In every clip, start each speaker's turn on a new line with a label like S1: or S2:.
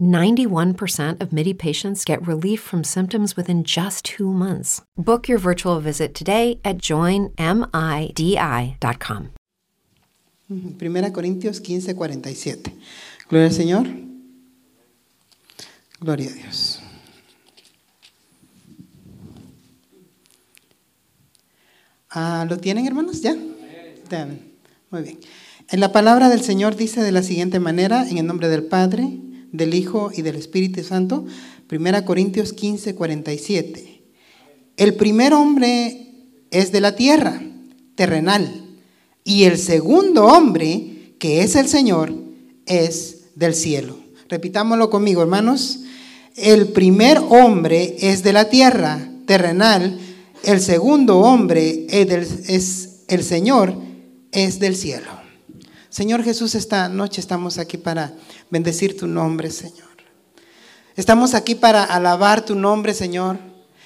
S1: 91% of MIDI patients get relief from symptoms within just two months. Book your virtual visit today at joinmidi.com.
S2: Primera Corintios 15, 47. Gloria al Señor. Gloria a Dios. Ah, ¿Lo tienen, hermanos? ¿Ya? Muy bien. En la palabra del Señor dice de la siguiente manera, en el nombre del Padre, del Hijo y del Espíritu Santo, Primera Corintios 15, 47. El primer hombre es de la tierra, terrenal, y el segundo hombre, que es el Señor, es del cielo. Repitámoslo conmigo, hermanos. El primer hombre es de la tierra, terrenal, el segundo hombre es, el Señor, es del cielo. Señor Jesús, esta noche estamos aquí para bendecir tu nombre, Señor. Estamos aquí para alabar tu nombre, Señor.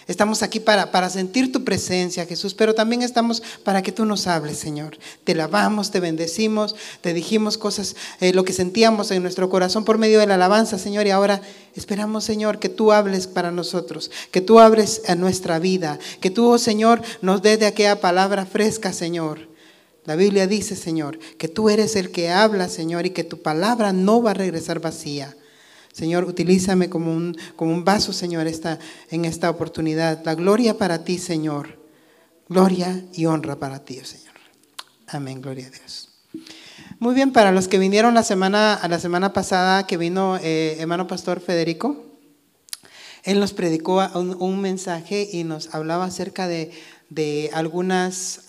S2: Estamos aquí para, para sentir tu presencia, Jesús, pero también estamos para que tú nos hables, Señor. Te lavamos, te bendecimos, te dijimos cosas, eh, lo que sentíamos en nuestro corazón por medio de la alabanza, Señor, y ahora esperamos, Señor, que tú hables para nosotros, que tú hables a nuestra vida, que tú, oh Señor, nos des de aquella palabra fresca, Señor. La Biblia dice, Señor, que tú eres el que habla, Señor, y que tu palabra no va a regresar vacía. Señor, utilízame como un, como un vaso, Señor, esta, en esta oportunidad. La gloria para ti, Señor. Gloria y honra para ti, Señor. Amén, gloria a Dios. Muy bien, para los que vinieron la semana, a la semana pasada que vino eh, hermano pastor Federico, él nos predicó un, mensaje y nos hablaba acerca de, algunas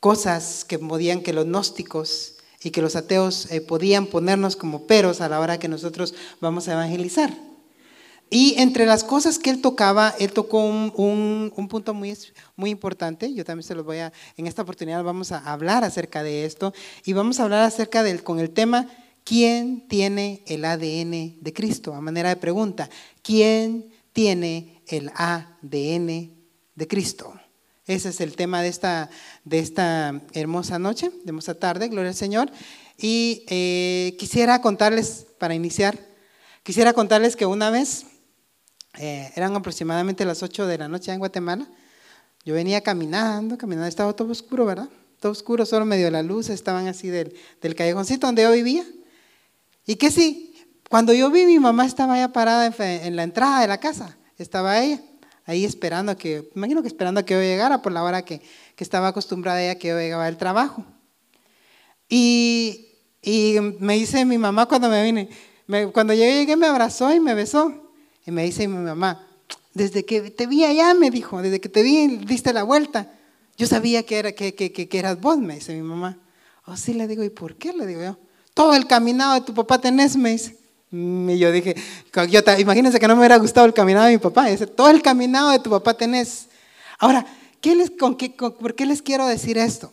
S2: cosas que podían que los gnósticos y que los ateos eh, podían ponernos como peros a la hora que nosotros vamos a evangelizar. Y entre las cosas que él tocaba, él tocó un, un, punto muy, muy importante. Yo también se los voy a, en esta oportunidad vamos a hablar acerca de esto y vamos a hablar acerca del, con el tema, ¿quién tiene el ADN de Cristo? A manera de pregunta, ¿quién tiene el ADN de Cristo? Ese es el tema de esta, de esta hermosa noche, de hermosa tarde, gloria al Señor. Y eh, quisiera contarles, para iniciar, quisiera contarles que una vez, eh, eran aproximadamente las 8 de la noche en Guatemala, yo venía caminando, caminando, estaba todo oscuro, ¿verdad? Todo oscuro, solo medio la luz, estaban así del, del callejoncito donde yo vivía. Y que sí, cuando yo vi, mi mamá estaba allá parada en la entrada de la casa, estaba ella ahí esperando que, imagino que esperando que yo llegara por la hora que, que estaba acostumbrada ella que yo llegaba del trabajo. Y, y, me dice mi mamá cuando me vine, cuando yo llegué me abrazó y me besó. Y me dice mi mamá, desde que te vi allá, me dijo, desde que te vi, diste la vuelta. Yo sabía que, era, que, que, que eras vos, me dice mi mamá. Oh, sí, le digo, ¿y por qué? Le digo yo. Todo el caminado de tu papá tenés, me dice. Y yo dije, imagínense que no me hubiera gustado el caminado de mi papá. Dice, todo el caminado de tu papá tenés. Ahora, ¿qué les, con qué, ¿por qué les quiero decir esto?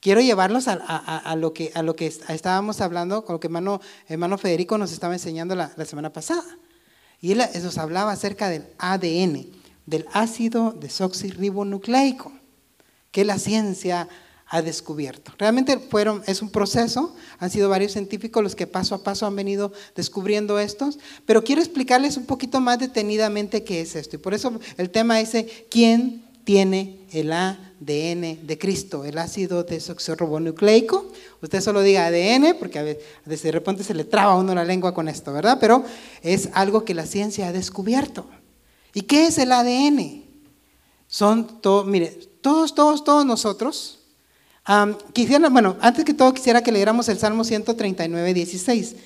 S2: Quiero llevarlos a, a, lo, que, a lo que estábamos hablando, con lo que hermano, hermano Federico nos estaba enseñando la, la semana pasada. Y él nos hablaba acerca del ADN, del ácido desoxirribonucleico, que la ciencia ha descubierto. Realmente fueron, es un proceso, han sido varios científicos los que paso a paso han venido descubriendo estos, pero quiero explicarles un poquito más detenidamente qué es esto. Y por eso el tema es, ¿quién tiene el ADN de Cristo, el ácido desoxirribonucleico? Usted solo diga ADN, porque a veces de repente se le traba a uno la lengua con esto, ¿verdad? Pero es algo que la ciencia ha descubierto. ¿Y qué es el ADN? Son, todo, mire, todos, todos, todos nosotros, quisiera, bueno, antes que todo quisiera que leyéramos el Salmo 139, 16,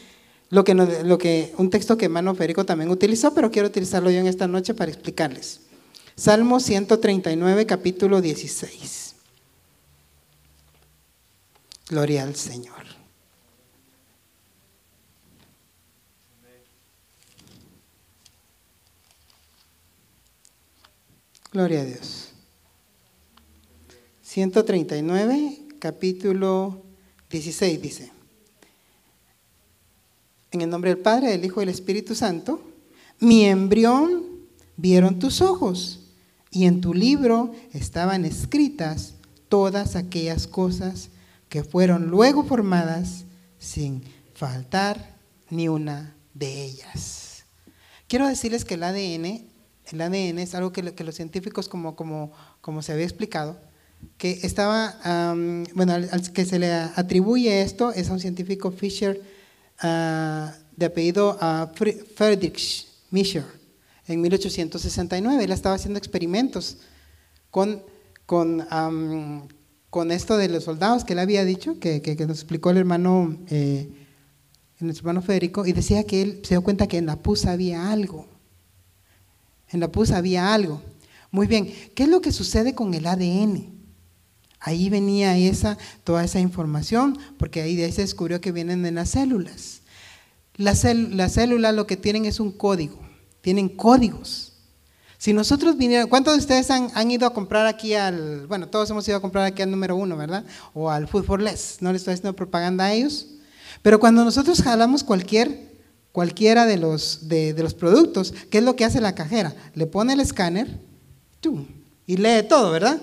S2: lo que, lo que, un texto que hermano Federico también utilizó, pero quiero utilizarlo yo en esta noche para explicarles. Salmo 139, capítulo 16. Gloria al Señor. Gloria a Dios. 139, capítulo 16 dice, en el nombre del Padre, del Hijo y del Espíritu Santo, mi embrión vieron tus ojos y en tu libro estaban escritas todas aquellas cosas que fueron luego formadas sin faltar ni una de ellas. Quiero decirles que el ADN, el ADN es algo que, los científicos, como, como, como se había explicado, que estaba, bueno, al, que se le atribuye esto es a un científico Fisher ah, de apellido uh, Friedrich Mischer en 1869. Él estaba haciendo experimentos con, con, con esto de los soldados que él había dicho, que, que, nos explicó el hermano, eh, el hermano Federico, y decía que él se dio cuenta que en la pus había algo. En la pus había algo. Muy bien, ¿qué es lo que sucede con el ADN? Ahí venía esa, toda esa información, porque ahí, de ahí se descubrió que vienen de las células. Las, células lo que tienen es un código, tienen códigos. Si nosotros vinieran, ¿cuántos de ustedes han, ido a comprar aquí al, bueno, todos hemos ido a comprar aquí al número uno, ¿verdad? O al Food for Less, no les estoy haciendo propaganda a ellos. Pero cuando nosotros jalamos cualquier, cualquiera de los, de, los productos, ¿qué es lo que hace la cajera? Le pone el escáner y lee todo, ¿verdad?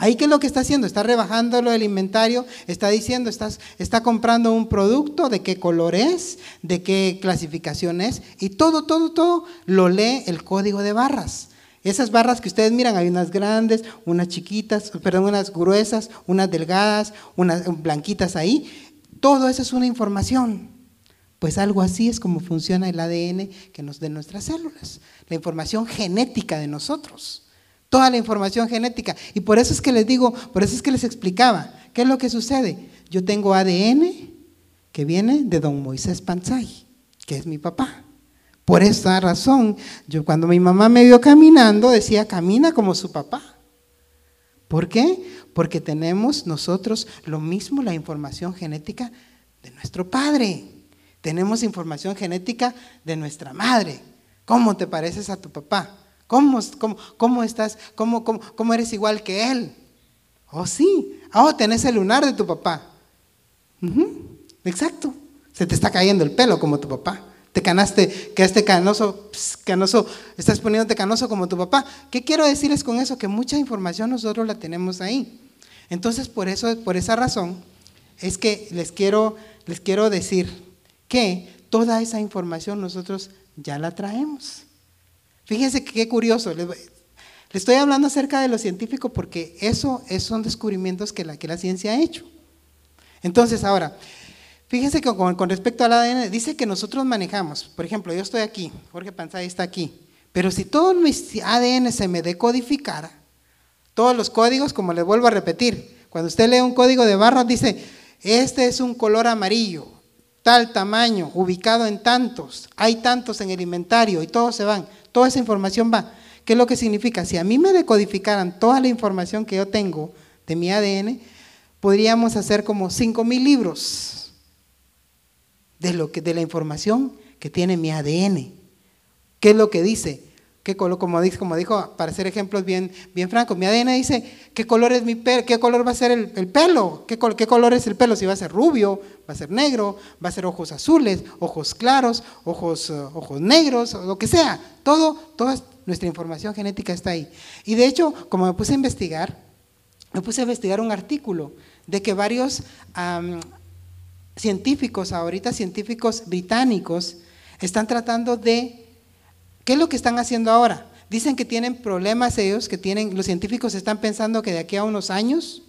S2: Ahí qué es lo que está haciendo? Está rebajándolo el inventario, está diciendo, está comprando un producto, de qué color es, de qué clasificación es, y todo, todo, todo lo lee el código de barras. Esas barras que ustedes miran, hay unas grandes, unas chiquitas, perdón, unas gruesas, unas delgadas, unas blanquitas ahí. Todo eso es una información. Pues algo así es como funciona el ADN que nos de nuestras células, la información genética de nosotros toda la información genética. Y por eso es que les digo, por eso es que les explicaba, ¿qué es lo que sucede? Yo tengo ADN que viene de don Moisés Panzay, que es mi papá. Por esa razón, yo cuando mi mamá me vio caminando, decía, camina como su papá. ¿Por qué? Porque tenemos nosotros lo mismo, la información genética de nuestro padre. Tenemos información genética de nuestra madre. ¿Cómo te pareces a tu papá? ¿Cómo, cómo, estás? ¿Cómo, cómo, eres igual que él? Oh, sí. Oh, tenés el lunar de tu papá. Exacto. Se te está cayendo el pelo como tu papá. Te canaste, quedaste canoso, canoso, estás poniéndote canoso como tu papá. ¿Qué quiero decirles con eso? Que mucha información nosotros la tenemos ahí. Entonces, por eso, por esa razón, es que les quiero, les quiero decir que toda esa información nosotros ya la traemos. Fíjense qué curioso. Le estoy hablando acerca de lo científico porque eso, son descubrimientos que la, que la ciencia ha hecho. Entonces, ahora, fíjense que con, respecto al ADN, dice que nosotros manejamos, por ejemplo, yo estoy aquí, Jorge Panzay está aquí, pero si todo mi ADN se me decodificara, todos los códigos, como les vuelvo a repetir, cuando usted lee un código de barras, dice, este es un color amarillo, tal tamaño, ubicado en tantos, hay tantos en el inventario y todos se van. Toda esa información va. ¿Qué es lo que significa? Si a mí me decodificaran toda la información que yo tengo de mi ADN, podríamos hacer como 5.000 libros de, lo que, de la información que tiene mi ADN. ¿Qué es lo que dice? ¿Qué como, dijo, para hacer ejemplos bien, bien francos, mi ADN dice qué color es mi qué color va a ser el, pelo, ¿Qué, qué, color es el pelo, si va a ser rubio, va a ser negro, va a ser ojos azules, ojos claros, ojos, uh, ojos negros, lo que sea. Todo, toda nuestra información genética está ahí. Y de hecho, como me puse a investigar, me puse a investigar un artículo de que varios científicos, ahorita científicos británicos, están tratando de, ¿qué es lo que están haciendo ahora? Dicen que tienen problemas ellos, que tienen, los científicos están pensando que de aquí a unos años,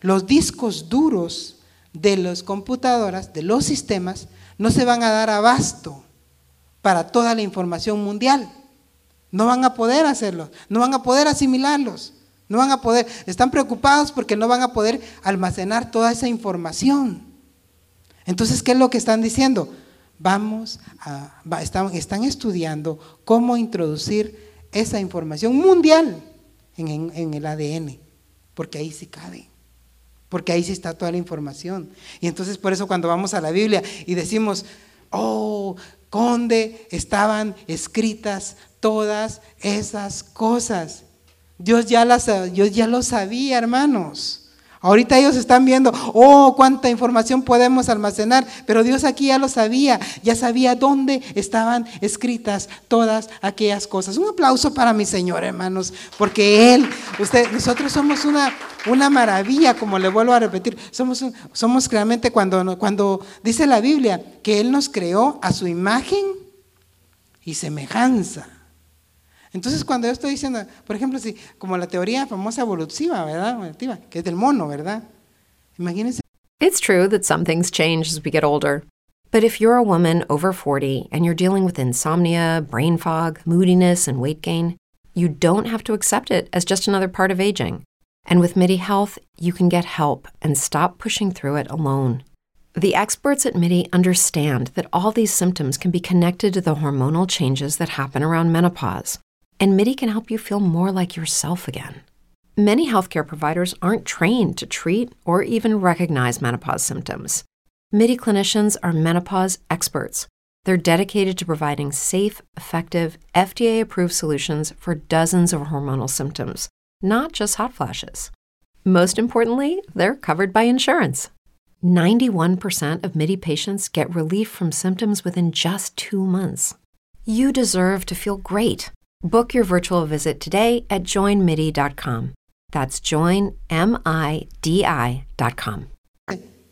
S2: los discos duros de las computadoras, de los sistemas, no se van a dar abasto para toda la información mundial. No van a poder hacerlo, no van a poder asimilarlos, no van a poder, están preocupados porque no van a poder almacenar toda esa información. Entonces, ¿qué es lo que están diciendo? Vamos a, están, estudiando cómo introducir esa información mundial en, en el ADN, porque ahí sí cabe porque ahí sí está toda la información. Y entonces por eso cuando vamos a la Biblia y decimos, oh, conde, estaban escritas todas esas cosas. Dios ya, las, Dios ya lo sabía, hermanos. Ahorita ellos están viendo, oh, cuánta información podemos almacenar, pero Dios aquí ya lo sabía, ya sabía dónde estaban escritas todas aquellas cosas. Un aplauso para mi Señor, hermanos, porque Él, usted, nosotros somos una, una maravilla, como le vuelvo a repetir, somos, somos realmente cuando, cuando dice la Biblia que Él nos creó a su imagen y semejanza. Entonces, cuando yo estoy diciendo, por ejemplo, si, como la teoría famosa evolutiva, ¿verdad? Evolutiva, que es del mono, ¿verdad? Imagínense.
S1: It's true that some things change as we get older. But if you're a woman over 40 and you're dealing with insomnia, brain fog, moodiness, and weight gain, you don't have to accept it as just another part of aging. And with MIDI Health, you can get help and stop pushing through it alone. The experts at MIDI understand that all these symptoms can be connected to the hormonal changes that happen around menopause and MIDI can help you feel more like yourself again. Many healthcare providers aren't trained to treat or even recognize menopause symptoms. MIDI clinicians are menopause experts. They're dedicated to providing safe, effective, FDA approved solutions for dozens of hormonal symptoms, not just hot flashes. Most importantly, they're covered by insurance. 91% of MIDI patients get relief from symptoms within just two months. You deserve to feel great. Book your virtual visit today at joinmidi.com. That's joinmidi.com.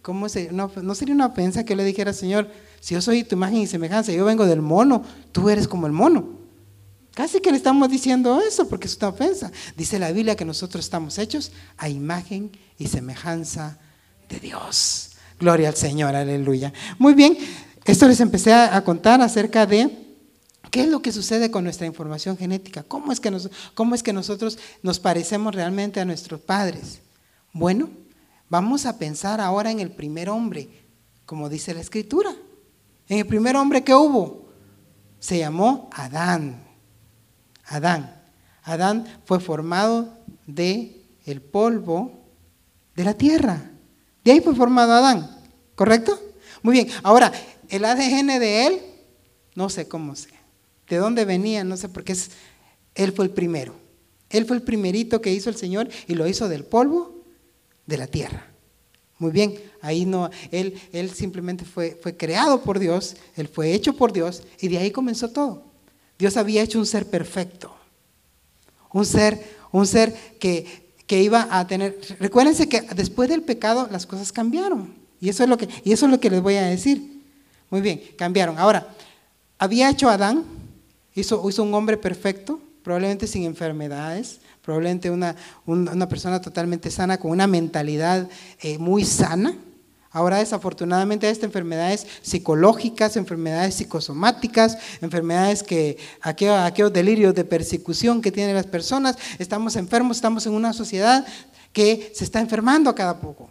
S2: ¿Cómo se, no, no sería una ofensa que yo le dijera, Señor, si yo soy tu imagen y semejanza, yo vengo del mono, tú eres como el mono. Casi que le estamos diciendo eso porque es una ofensa. Dice la Biblia que nosotros estamos hechos a imagen y semejanza de Dios. Gloria al Señor, aleluya. Muy bien, esto les empecé a contar acerca de ¿Qué es lo que sucede con nuestra información genética? ¿Cómo es, que ¿Cómo es que nosotros nos parecemos realmente a nuestros padres? Bueno, vamos a pensar ahora en el primer hombre, como dice la escritura. En el primer hombre que hubo, se llamó Adán. Adán. Adán fue formado de el polvo de la tierra. De ahí fue formado Adán, ¿correcto? Muy bien. Ahora, el ADN de él, no sé cómo sea. ¿De dónde venía? No sé, porque es, Él fue el primero. Él fue el primerito que hizo el Señor y lo hizo del polvo de la tierra. Muy bien, ahí no, Él, él simplemente fue, fue creado por Dios, Él fue hecho por Dios y de ahí comenzó todo. Dios había hecho un ser perfecto, un ser, un ser que, que iba a tener, recuérdense que después del pecado las cosas cambiaron. Y eso es lo que, y eso es lo que les voy a decir. Muy bien, cambiaron. Ahora, había hecho Adán, Hizo, un hombre perfecto, probablemente sin enfermedades, probablemente una, una persona totalmente sana, con una mentalidad eh, muy sana. Ahora desafortunadamente hay enfermedades psicológicas, enfermedades psicosomáticas, enfermedades que, aquellos, aquellos delirios de persecución que tienen las personas, estamos enfermos, estamos en una sociedad que se está enfermando a cada poco.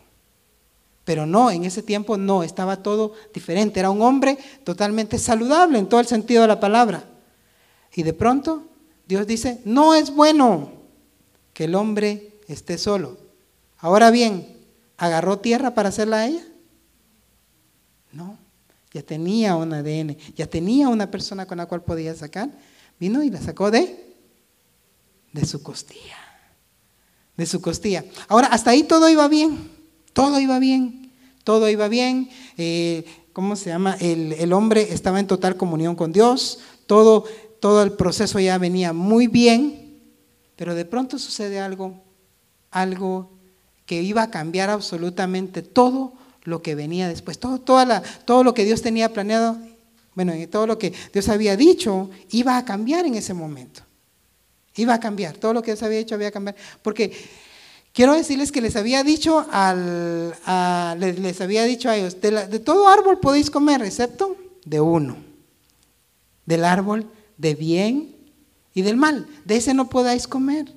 S2: Pero no, en ese tiempo no, estaba todo diferente. Era un hombre totalmente saludable en todo el sentido de la palabra. Y de pronto Dios dice, no es bueno que el hombre esté solo. Ahora bien, ¿agarró tierra para hacerla a ella? No, ya tenía un ADN, ya tenía una persona con la cual podía sacar. Vino y la sacó de, de su costilla. De su costilla. Ahora, hasta ahí todo iba bien, todo iba bien, todo iba bien. Eh, ¿Cómo se llama? El, el hombre estaba en total comunión con Dios, todo todo el proceso ya venía muy bien, pero de pronto sucede algo, algo que iba a cambiar absolutamente todo lo que venía después, todo, toda la, todo lo que Dios tenía planeado, bueno, todo lo que Dios había dicho, iba a cambiar en ese momento. Iba a cambiar, todo lo que Dios había dicho había a cambiar. Porque quiero decirles que les había dicho, al, les, había dicho a ellos, de, de todo árbol podéis comer, excepto de uno, del árbol de bien y del mal. De ese no podáis comer.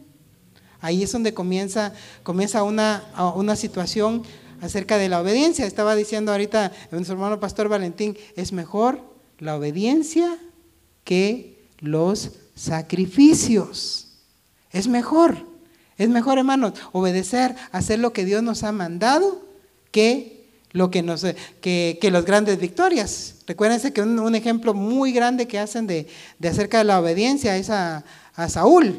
S2: Ahí es donde comienza, comienza una, una situación acerca de la obediencia. Estaba diciendo ahorita nuestro hermano Pastor Valentín, es mejor la obediencia que los sacrificios. Es mejor, es mejor hermanos, obedecer, hacer lo que Dios nos ha mandado que lo que nos que, que las grandes victorias. Recuérdense que un, ejemplo muy grande que hacen de, acerca de la obediencia es a, Saúl.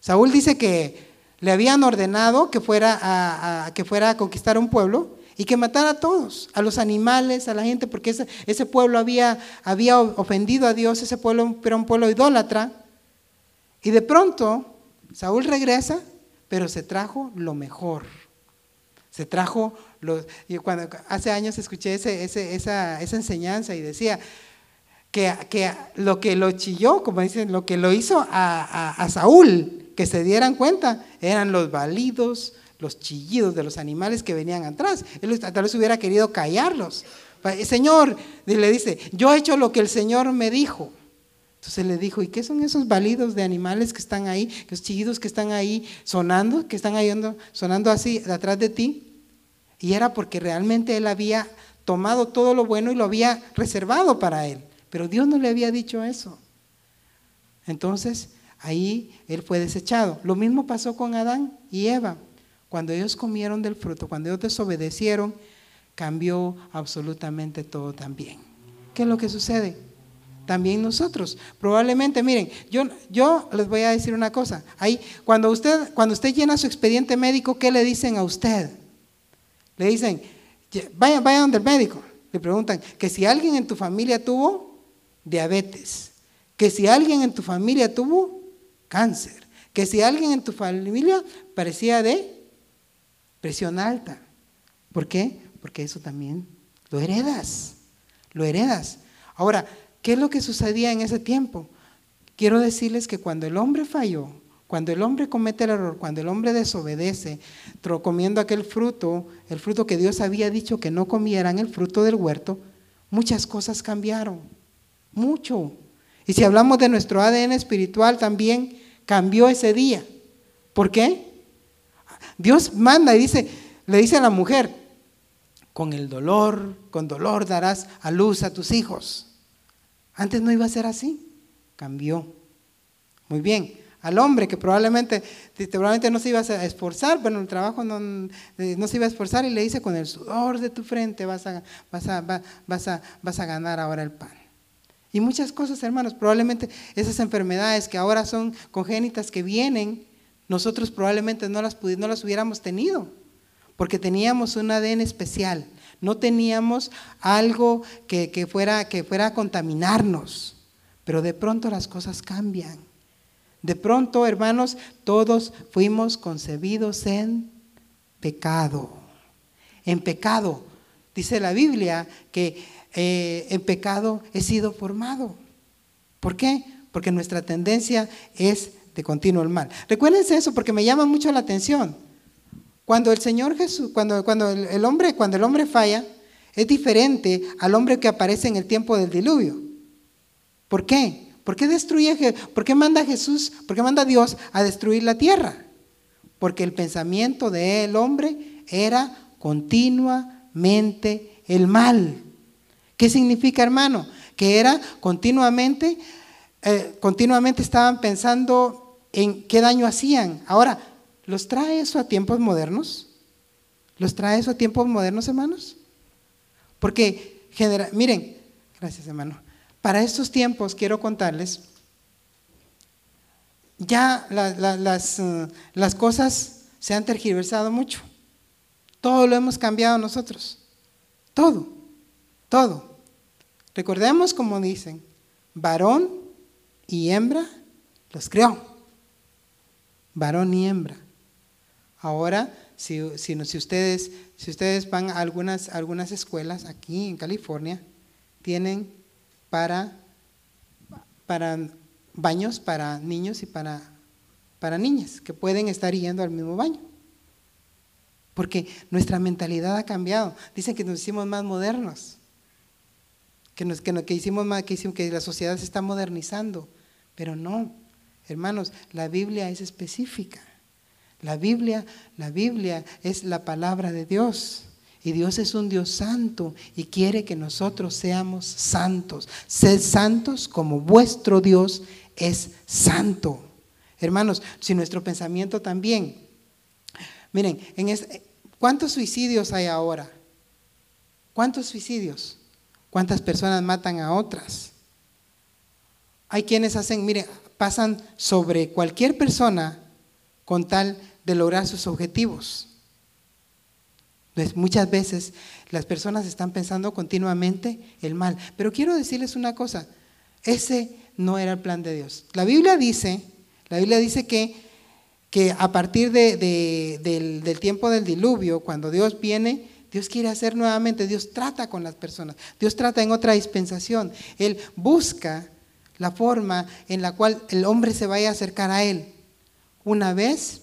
S2: Saúl dice que le habían ordenado que fuera a, que fuera a conquistar un pueblo y que matara a todos, a los animales, a la gente, porque ese, ese pueblo había, había ofendido a Dios, ese pueblo era un pueblo idólatra. Y de pronto Saúl regresa, pero se trajo lo mejor. Se trajo cuando, hace años escuché ese, esa, esa, enseñanza y decía que, lo que lo chilló, como dicen, lo que lo hizo a, Saúl, que se dieran cuenta, eran los balidos, los chillidos de los animales que venían atrás. Él tal vez hubiera querido callarlos. Señor, le dice, yo he hecho lo que el Señor me dijo. Entonces le dijo, ¿y qué son esos balidos de animales que están ahí, los chillidos que están ahí sonando, que están ahí sonando así detrás de ti? Y era porque realmente él había tomado todo lo bueno y lo había reservado para él. Pero Dios no le había dicho eso. Entonces, ahí él fue desechado. Lo mismo pasó con Adán y Eva. Cuando ellos comieron del fruto, cuando ellos desobedecieron, cambió absolutamente todo también. ¿Qué es lo que sucede? También nosotros. Probablemente, miren, yo, yo les voy a decir una cosa. Ahí, cuando usted, cuando usted llena su expediente médico, ¿qué le dicen a usted? Le dicen, vayan, vayan donde el médico. Le preguntan que si alguien en tu familia tuvo diabetes, que si alguien en tu familia tuvo cáncer, que si alguien en tu familia parecía de presión alta. ¿Por qué? Porque eso también lo heredas, lo heredas. Ahora, ¿qué es lo que sucedía en ese tiempo? Quiero decirles que cuando el hombre falló, cuando el hombre comete el error, cuando el hombre desobedece, comiendo aquel fruto, el fruto que Dios había dicho que no comieran, el fruto del huerto, muchas cosas cambiaron. Mucho. Y si hablamos de nuestro ADN espiritual, también cambió ese día. ¿Por qué? Dios manda y dice, le dice a la mujer, con el dolor, con dolor darás a luz a tus hijos. Antes no iba a ser así, cambió. Muy bien al hombre que probablemente, probablemente no se iba a esforzar, bueno, el trabajo no, no, se iba a esforzar y le dice, con el sudor de tu frente vas a, vas a, vas a, vas a ganar ahora el pan. Y muchas cosas, hermanos, probablemente esas enfermedades que ahora son congénitas que vienen, nosotros probablemente no las, no las hubiéramos tenido, porque teníamos un ADN especial, no teníamos algo que, que, fuera, que fuera a contaminarnos, pero de pronto las cosas cambian. De pronto, hermanos, todos fuimos concebidos en pecado. En pecado. Dice la Biblia que eh, en pecado he sido formado. ¿Por qué? Porque nuestra tendencia es de continuo el mal. Recuérdense eso porque me llama mucho la atención. Cuando el Señor Jesús, cuando, cuando el hombre, cuando el hombre falla, es diferente al hombre que aparece en el tiempo del diluvio. ¿Por qué? ¿Por qué destruye, por qué manda Jesús, por qué manda Dios a destruir la tierra? Porque el pensamiento del hombre era continuamente el mal. ¿Qué significa, hermano? Que era continuamente, eh, continuamente estaban pensando en qué daño hacían. Ahora, ¿los trae eso a tiempos modernos? ¿Los trae eso a tiempos modernos, hermanos? Porque, miren, gracias, hermano. Para estos tiempos quiero contarles, ya las, eh, las cosas se han tergiversado mucho. Todo lo hemos cambiado nosotros. Todo, todo. Recordemos como dicen, varón y hembra los creó. Varón y hembra. Ahora si, si, si, ustedes, si ustedes van a algunas, algunas escuelas aquí en California, tienen para, para baños para niños y para, para niñas, que pueden estar yendo al mismo baño. Porque nuestra mentalidad ha cambiado. Dicen que nos hicimos más modernos, que, nos, que, que hicimos más, que, hicimos, que la sociedad se está modernizando. Pero no, hermanos, la Biblia es específica. La Biblia, la Biblia es la palabra de Dios. Y Dios es un Dios santo y quiere que nosotros seamos santos. Sed santos como vuestro Dios es santo. Hermanos, si nuestro pensamiento también. Miren, en este, ¿cuántos suicidios hay ahora? ¿Cuántos suicidios? ¿Cuántas personas matan a otras? Hay quienes hacen, miren, pasan sobre cualquier persona con tal de lograr sus objetivos. Entonces, muchas veces las personas están pensando continuamente el mal. Pero quiero decirles una cosa, ese no era el plan de Dios. La Biblia dice, la Biblia dice que, que a partir de, del tiempo del diluvio, cuando Dios viene, Dios quiere hacer nuevamente, Dios trata con las personas, Dios trata en otra dispensación. Él busca la forma en la cual el hombre se vaya a acercar a Él. Una vez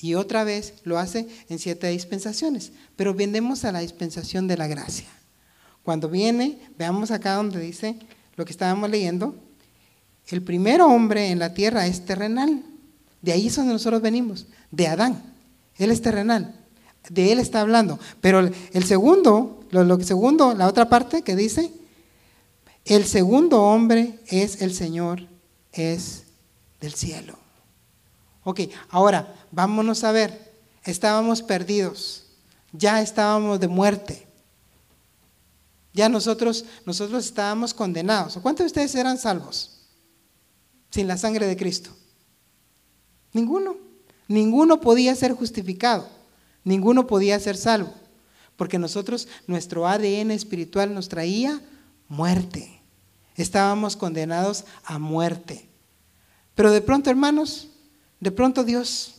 S2: y otra vez lo hace en siete dispensaciones. Pero vendemos a la dispensación de la gracia. Cuando viene, veamos acá donde dice lo que estábamos leyendo, el primer hombre en la tierra es terrenal. De ahí es donde nosotros venimos, de Adán. Él es terrenal. De él está hablando. Pero el, segundo, lo, lo segundo, la otra parte que dice, el segundo hombre es el Señor, es del cielo. Ok, ahora vámonos a ver. Estábamos perdidos, ya estábamos de muerte. Ya nosotros, nosotros estábamos condenados. ¿Cuántos de ustedes eran salvos sin la sangre de Cristo? Ninguno. Ninguno podía ser justificado. Ninguno podía ser salvo. Porque nosotros, nuestro ADN espiritual nos traía muerte. Estábamos condenados a muerte. Pero de pronto, hermanos, de pronto Dios,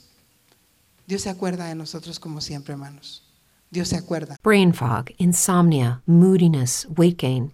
S2: Dios se acuerda de nosotros como siempre, hermanos. Dios se acuerda.
S1: Brain fog, insomnia, moodiness, weight gain.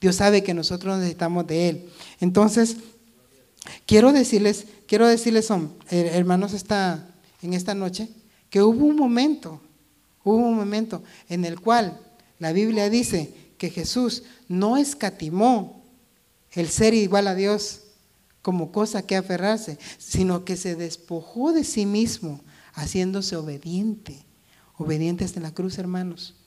S2: Dios sabe que nosotros necesitamos de Él. Entonces, quiero decirles, quiero decirles, hermanos, esta, en esta noche, que hubo un momento, hubo un momento en el cual la Biblia dice que Jesús no escatimó el ser igual a Dios como cosa que aferrarse, sino que se despojó de sí mismo, haciéndose obediente, obediente hasta la cruz, hermanos.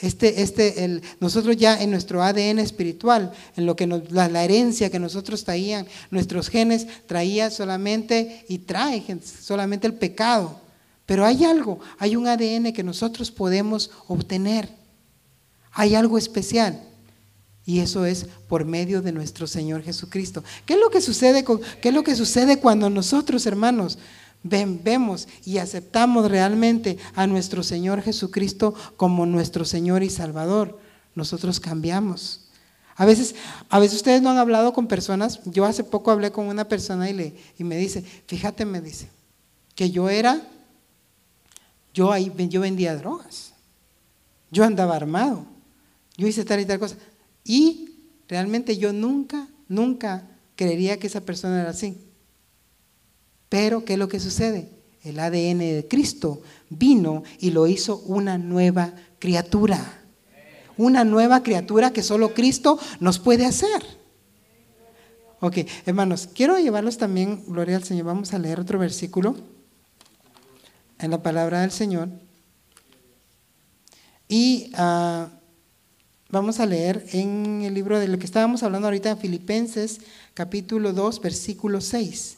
S2: Este, este, el, nosotros ya en nuestro ADN espiritual, en lo que nos, la, la, herencia que nosotros traían, nuestros genes traía solamente y trae solamente el pecado. Pero hay algo, hay un ADN que nosotros podemos obtener. Hay algo especial. Y eso es por medio de nuestro Señor Jesucristo. ¿Qué es lo que sucede, con, qué es lo que sucede cuando nosotros, hermanos, vemos y aceptamos realmente a nuestro Señor Jesucristo como nuestro Señor y Salvador, nosotros cambiamos. A veces, a veces ustedes no han hablado con personas, yo hace poco hablé con una persona y, le, y me dice, fíjate, me dice, que yo era, yo, ahí, yo vendía drogas, yo andaba armado, yo hice tal y tal cosa, y realmente yo nunca, nunca creería que esa persona era así. Pero, ¿qué es lo que sucede? El ADN de Cristo vino y lo hizo una nueva criatura. Una nueva criatura que solo Cristo nos puede hacer. Ok, hermanos, quiero llevarlos también, gloria al Señor, vamos a leer otro versículo en la palabra del Señor. Y uh, vamos a leer en el libro de lo que estábamos hablando ahorita en Filipenses, capítulo 2, versículo 6.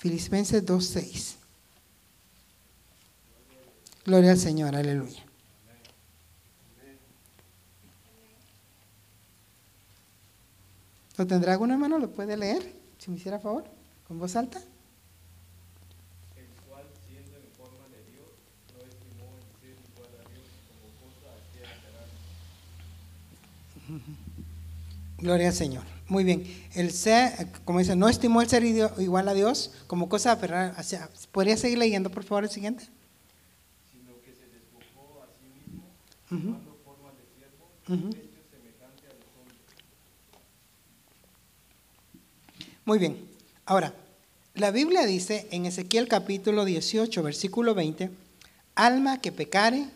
S2: Filipenses 2.6. Gloria al Señor, aleluya. ¿Lo tendrá alguna mano? ¿Lo puede leer? Si me hiciera favor, con voz alta. Gloria al Señor. Muy bien. El ser, como dice, no estimó el ser igual a Dios como cosa a aferrar. o sea, ¿Podría seguir leyendo, por favor, el siguiente?
S3: sino que se despojó a sí mismo, forma de siervo,
S2: ujú.
S3: hecho semejante a los hombres.
S2: Muy bien. Ahora, la Biblia dice en Ezequiel capítulo 18, versículo 20, alma que pecare,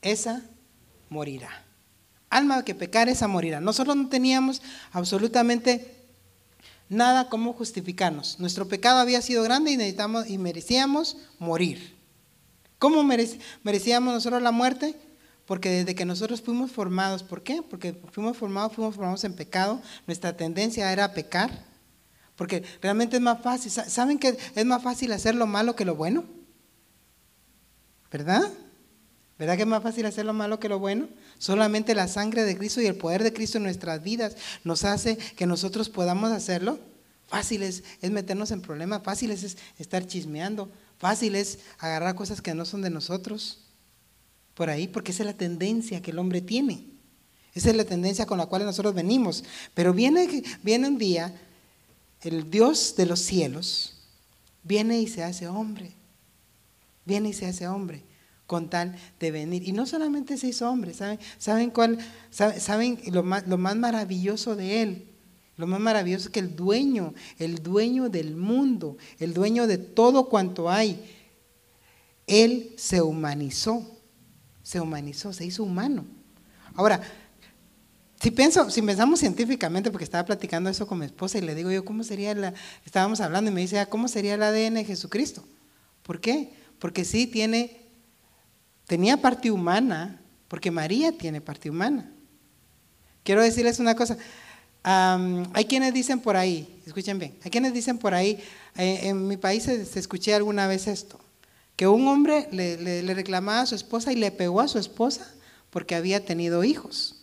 S2: esa morirá. Alma que pecare, esa morirá. Nosotros no teníamos absolutamente nada como justificarnos. Nuestro pecado había sido grande y necesitamos y merecíamos morir. ¿Cómo merec- merecíamos nosotros la muerte? Porque desde que nosotros fuimos formados, ¿por qué? Porque fuimos formados, fuimos formados en pecado, nuestra tendencia era pecar, porque realmente es más fácil. Sa- ¿Saben que es más fácil hacer lo malo que lo bueno? ¿Verdad? ¿Verdad que es más fácil hacer lo malo que lo bueno? Solamente la sangre de Cristo y el poder de Cristo en nuestras vidas nos hace que nosotros podamos hacerlo. Fácil es, meternos en problemas, fácil es, es estar chismeando, fácil es agarrar cosas que no son de nosotros por ahí, porque esa es la tendencia que el hombre tiene. Esa es la tendencia con la cual nosotros venimos. Pero viene, viene un día, el Dios de los cielos viene y se hace hombre. Viene y se hace hombre con tal de venir. Y no solamente se hizo hombre, ¿saben, ¿Saben cuál? sabe- ¿Saben lo más, lo más maravilloso de él? Lo más maravilloso es que el dueño, el dueño del mundo, el dueño de todo cuanto hay, él se humanizó, se humanizó, se hizo humano. Ahora, si pienso, si pensamos científicamente, porque estaba platicando eso con mi esposa y le digo yo, ¿cómo sería la, estábamos hablando y me dice, ah, ¿cómo sería el ADN de Jesucristo? ¿Por qué? Porque sí tiene, tenía parte humana, porque María tiene parte humana. Quiero decirles una cosa, hay quienes dicen por ahí, escuchen bien, hay quienes dicen por ahí, eh, en mi país se, escuché alguna vez esto, que un hombre le, le- le reclamaba a su esposa y le pegó a su esposa porque había tenido hijos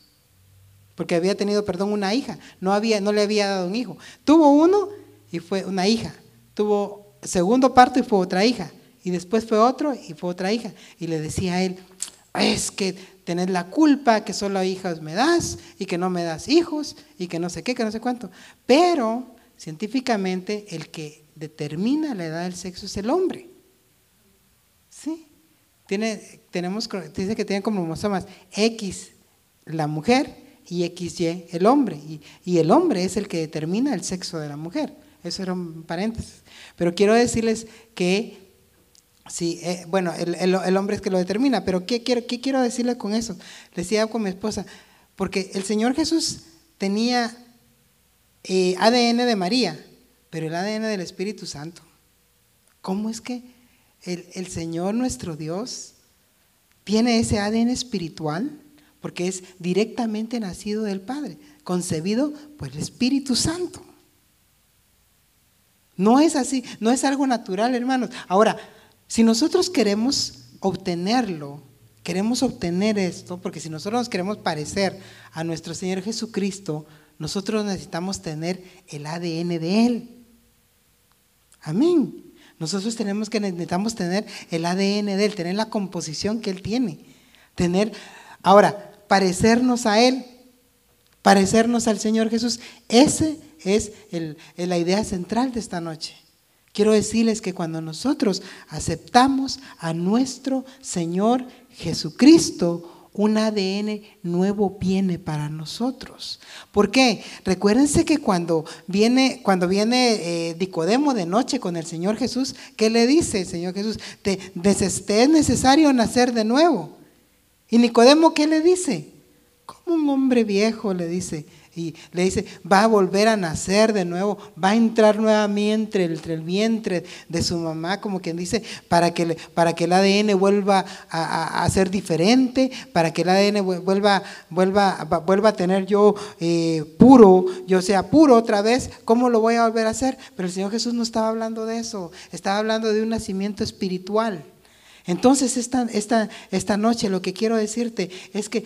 S2: porque había tenido, perdón, una hija, no, había, no le había dado un hijo. Tuvo uno y fue una hija, tuvo segundo parto y fue otra hija, y después fue otro y fue otra hija. Y le decía a él, es que tenés la culpa que solo hijas me das y que no me das hijos y que no sé qué, que no sé cuánto. Pero científicamente el que determina la edad del sexo es el hombre. ¿Sí? Tiene, tenemos, dice que tiene como más X la mujer y XY el hombre. Y, y el hombre es el que determina el sexo de la mujer. Eso era un paréntesis. Pero quiero decirles que, sí, eh, bueno, el, hombre es que lo determina, pero ¿qué quiero, ¿qué quiero decirles con eso? Le decía con mi esposa, porque el Señor Jesús tenía eh, ADN de María, pero el ADN del Espíritu Santo. ¿Cómo es que el, el Señor nuestro Dios tiene ese ADN espiritual? Porque es directamente nacido del Padre, concebido por el Espíritu Santo. No es así, no es algo natural, hermanos. Ahora, si nosotros queremos obtenerlo, queremos obtener esto, porque si nosotros nos queremos parecer a nuestro Señor Jesucristo, nosotros necesitamos tener el ADN de Él. Amén. Nosotros tenemos que necesitamos tener el ADN de Él, tener la composición que Él tiene. Tener, ahora, parecernos a Él, parecernos al Señor Jesús. Ese es el- la idea central de esta noche. Quiero decirles que cuando nosotros aceptamos a nuestro Señor Jesucristo, un ADN nuevo viene para nosotros. ¿Por qué? Recuérdense que cuando viene, cuando viene eh, Nicodemo de noche con el Señor Jesús, ¿qué le dice el Señor Jesús? Te, te es necesario nacer de nuevo. ¿Y Nicodemo qué le dice? Como un hombre viejo le dice. Y le dice, va a volver a nacer de nuevo, va a entrar nuevamente entre el vientre de su mamá, como quien dice, para que, para que el ADN vuelva a, a- a ser diferente, para que el ADN vu- vuelva, vuelva, va- vuelva a tener yo eh, puro, yo sea puro otra vez, ¿cómo lo voy a volver a hacer? Pero el Señor Jesús no estaba hablando de eso, estaba hablando de un nacimiento espiritual. Entonces esta, esta, esta noche lo que quiero decirte es que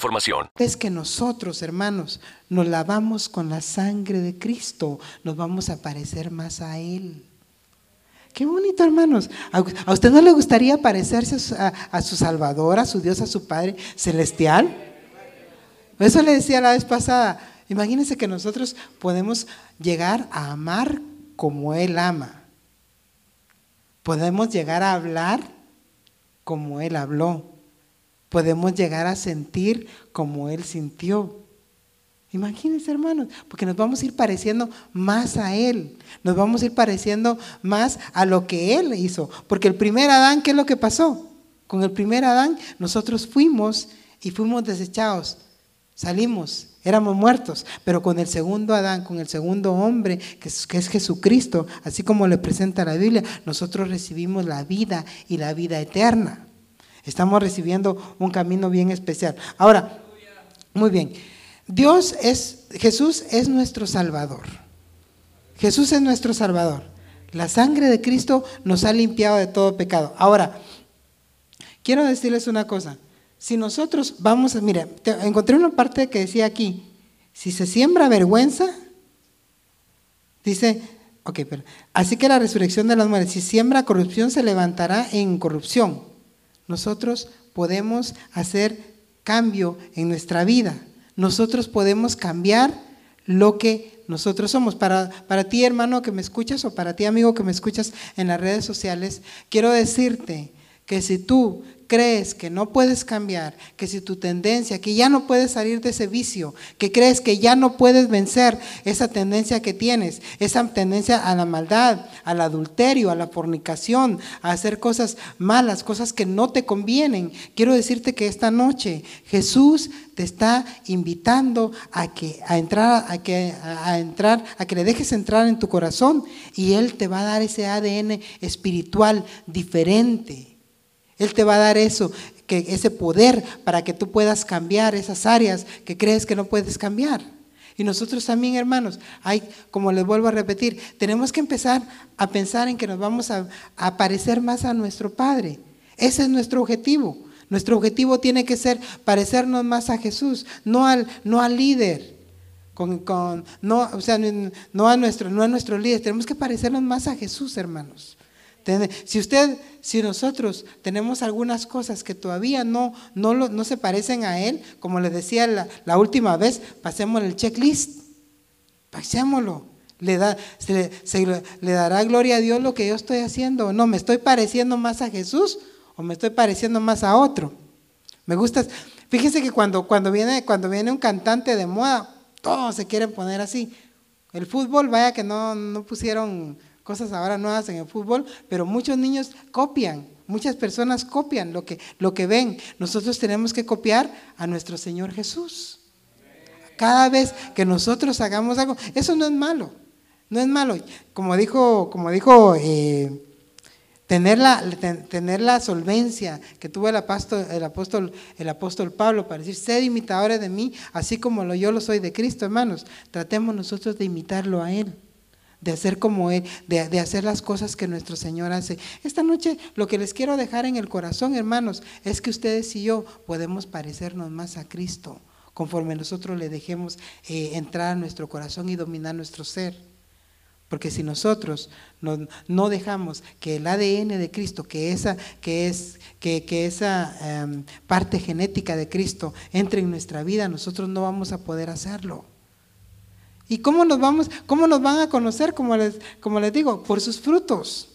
S2: Vez que nosotros, hermanos, nos lavamos con la sangre de Cristo, nos vamos a parecer más a Él. Qué bonito, hermanos. ¿A usted no le gustaría parecerse a, a su Salvador, a su Dios, a su Padre celestial? Eso le decía la vez pasada. Imagínense que nosotros podemos llegar a amar como Él ama. Podemos llegar a hablar como Él habló. Podemos llegar a sentir como Él sintió. Imagínense, hermanos, porque nos vamos a ir pareciendo más a Él, nos vamos a ir pareciendo más a lo que Él hizo. Porque el primer Adán, ¿qué es lo que pasó? Con el primer Adán nosotros fuimos y fuimos desechados, salimos, éramos muertos, pero con el segundo Adán, con el segundo hombre, que es, que es Jesucristo, así como le presenta la Biblia, nosotros recibimos la vida y la vida eterna. Estamos recibiendo un camino bien especial. Ahora, muy bien. Dios es, Jesús es nuestro Salvador. Jesús es nuestro Salvador. La sangre de Cristo nos ha limpiado de todo pecado. Ahora, quiero decirles una cosa. Si nosotros vamos a, mira, encontré una parte que decía aquí, si se siembra vergüenza, dice, ok, pero, así que la resurrección de las mujeres, si siembra corrupción, se levantará en corrupción. Nosotros podemos hacer cambio en nuestra vida. Nosotros podemos cambiar lo que nosotros somos. Para, para ti, hermano, que me escuchas, o para ti, amigo, que me escuchas en las redes sociales, quiero decirte que si tú crees que no puedes cambiar, que si tu tendencia, que ya no puedes salir de ese vicio, que crees que ya no puedes vencer esa tendencia que tienes, esa tendencia a la maldad, al adulterio, a la fornicación, a hacer cosas malas, cosas que no te convienen, quiero decirte que esta noche Jesús te está invitando a que a entrar a que a, entrar a que le dejes entrar en tu corazón y él te va a dar ese ADN espiritual diferente. Él te va a dar eso, que, ese poder para que tú puedas cambiar esas áreas que crees que no puedes cambiar. Y nosotros también, hermanos, hay, como les vuelvo a repetir, tenemos que empezar a pensar en que nos vamos a, parecer más a nuestro Padre. Ese es nuestro objetivo. Nuestro objetivo tiene que ser parecernos más a Jesús, no al, no al líder. Con, con- no, o sea, no a, nuestro, no a nuestro líder. Tenemos que parecernos más a Jesús, hermanos. Si usted, si nosotros tenemos algunas cosas que todavía no, no, se parecen a Él, como les decía la, última vez, pasemos el checklist, pasémoslo. Le, da, se, le- dará gloria a Dios lo que yo estoy haciendo. No, me estoy pareciendo más a Jesús o me estoy pareciendo más a otro. Me gusta. Fíjese que cuando, cuando, viene, cuando viene un cantante de moda, todos se quieren poner así. El fútbol, vaya que no, no pusieron cosas ahora nuevas en el fútbol, pero muchos niños copian, muchas personas copian lo que, lo que ven. Nosotros tenemos que copiar a nuestro Señor Jesús. Cada vez que nosotros hagamos algo, eso no es malo, no es malo. Como dijo, como dijo eh, tener, la, ten- tener la solvencia que tuvo el apóstol, el, apóstol, el apóstol Pablo para decir, sed imitadores de mí, así como yo lo soy de Cristo, hermanos. Tratemos nosotros de imitarlo a Él de hacer como Él, de, de hacer las cosas que nuestro Señor hace. Esta noche lo que les quiero dejar en el corazón, hermanos, es que ustedes y yo podemos parecernos más a Cristo conforme nosotros le dejemos eh, entrar a nuestro corazón y dominar nuestro ser. Porque si nosotros no, no dejamos que el ADN de Cristo, que esa, que es, que, que esa em, parte genética de Cristo entre en nuestra vida, nosotros no vamos a poder hacerlo. ¿Y cómo nos vamos, cómo nos van a conocer? Como les, como les digo, por sus frutos.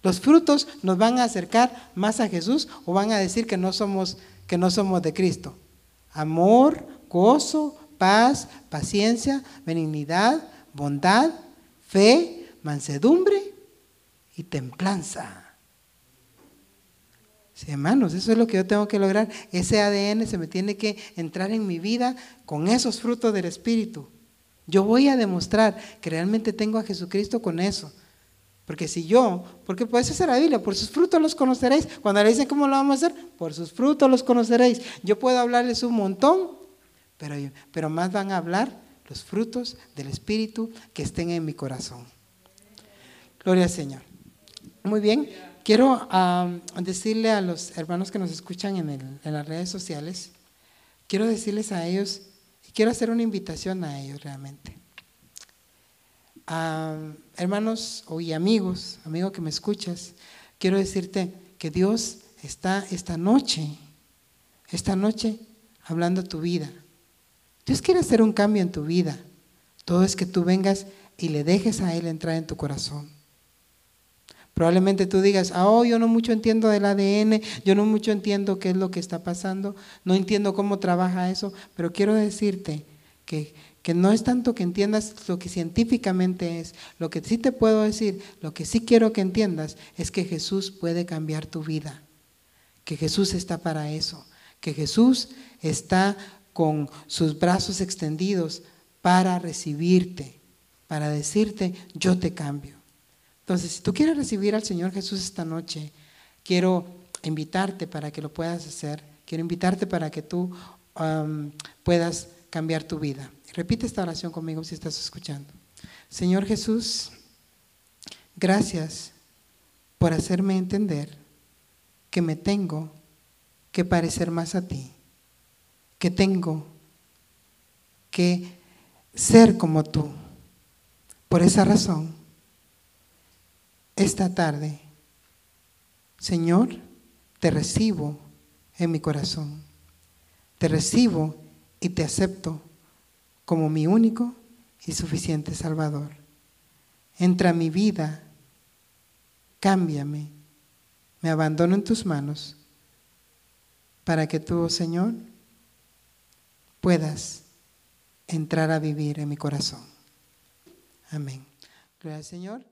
S2: Los frutos nos van a acercar más a Jesús o van a decir que no somos, que no somos de Cristo. Amor, gozo, paz, paciencia, benignidad, bondad, fe, mansedumbre y templanza. Hermanos, eso es lo que yo tengo que lograr. Ese ADN se me tiene que entrar en mi vida con esos frutos del Espíritu. Yo voy a demostrar que realmente tengo a Jesucristo con eso. Porque si yo, porque puede ser la Biblia, por sus frutos los conoceréis. Cuando le dicen cómo lo vamos a hacer, por sus frutos los conoceréis. Yo puedo hablarles un montón, pero, pero más van a hablar los frutos del Espíritu que estén en mi corazón. Gloria al Señor. Muy bien, quiero decirle a los hermanos que nos escuchan en, las redes sociales, quiero decirles a ellos, quiero hacer una invitación a ellos realmente. hermanos y amigos, amigo que me escuchas, quiero decirte que Dios está esta noche, esta noche hablando tu vida. Dios quiere hacer un cambio en tu vida. Todo es que tú vengas y le dejes a Él entrar en tu corazón. Probablemente tú digas, ah, oh, yo no mucho entiendo del ADN, yo no mucho entiendo qué es lo que está pasando, no entiendo cómo trabaja eso, pero quiero decirte que, que no es tanto que entiendas lo que científicamente es, lo que sí te puedo decir, lo que sí quiero que entiendas es que Jesús puede cambiar tu vida, que Jesús está para eso, que Jesús está con sus brazos extendidos para recibirte, para decirte, yo te cambio. Entonces, si tú quieres recibir al Señor Jesús esta noche, quiero invitarte para que lo puedas hacer. Quiero invitarte para que tú puedas cambiar tu vida. Repite esta oración conmigo si estás escuchando. Señor Jesús, gracias por hacerme entender que me tengo que parecer más a ti que tengo que ser como tú. Por esa razón, esta tarde, Señor, te recibo en mi corazón. Te recibo y te acepto como mi único y suficiente Salvador. Entra a mi vida, cámbiame, me abandono en tus manos para que tú, oh Señor, puedas entrar a vivir en mi corazón. Amén. Gracias, Señor.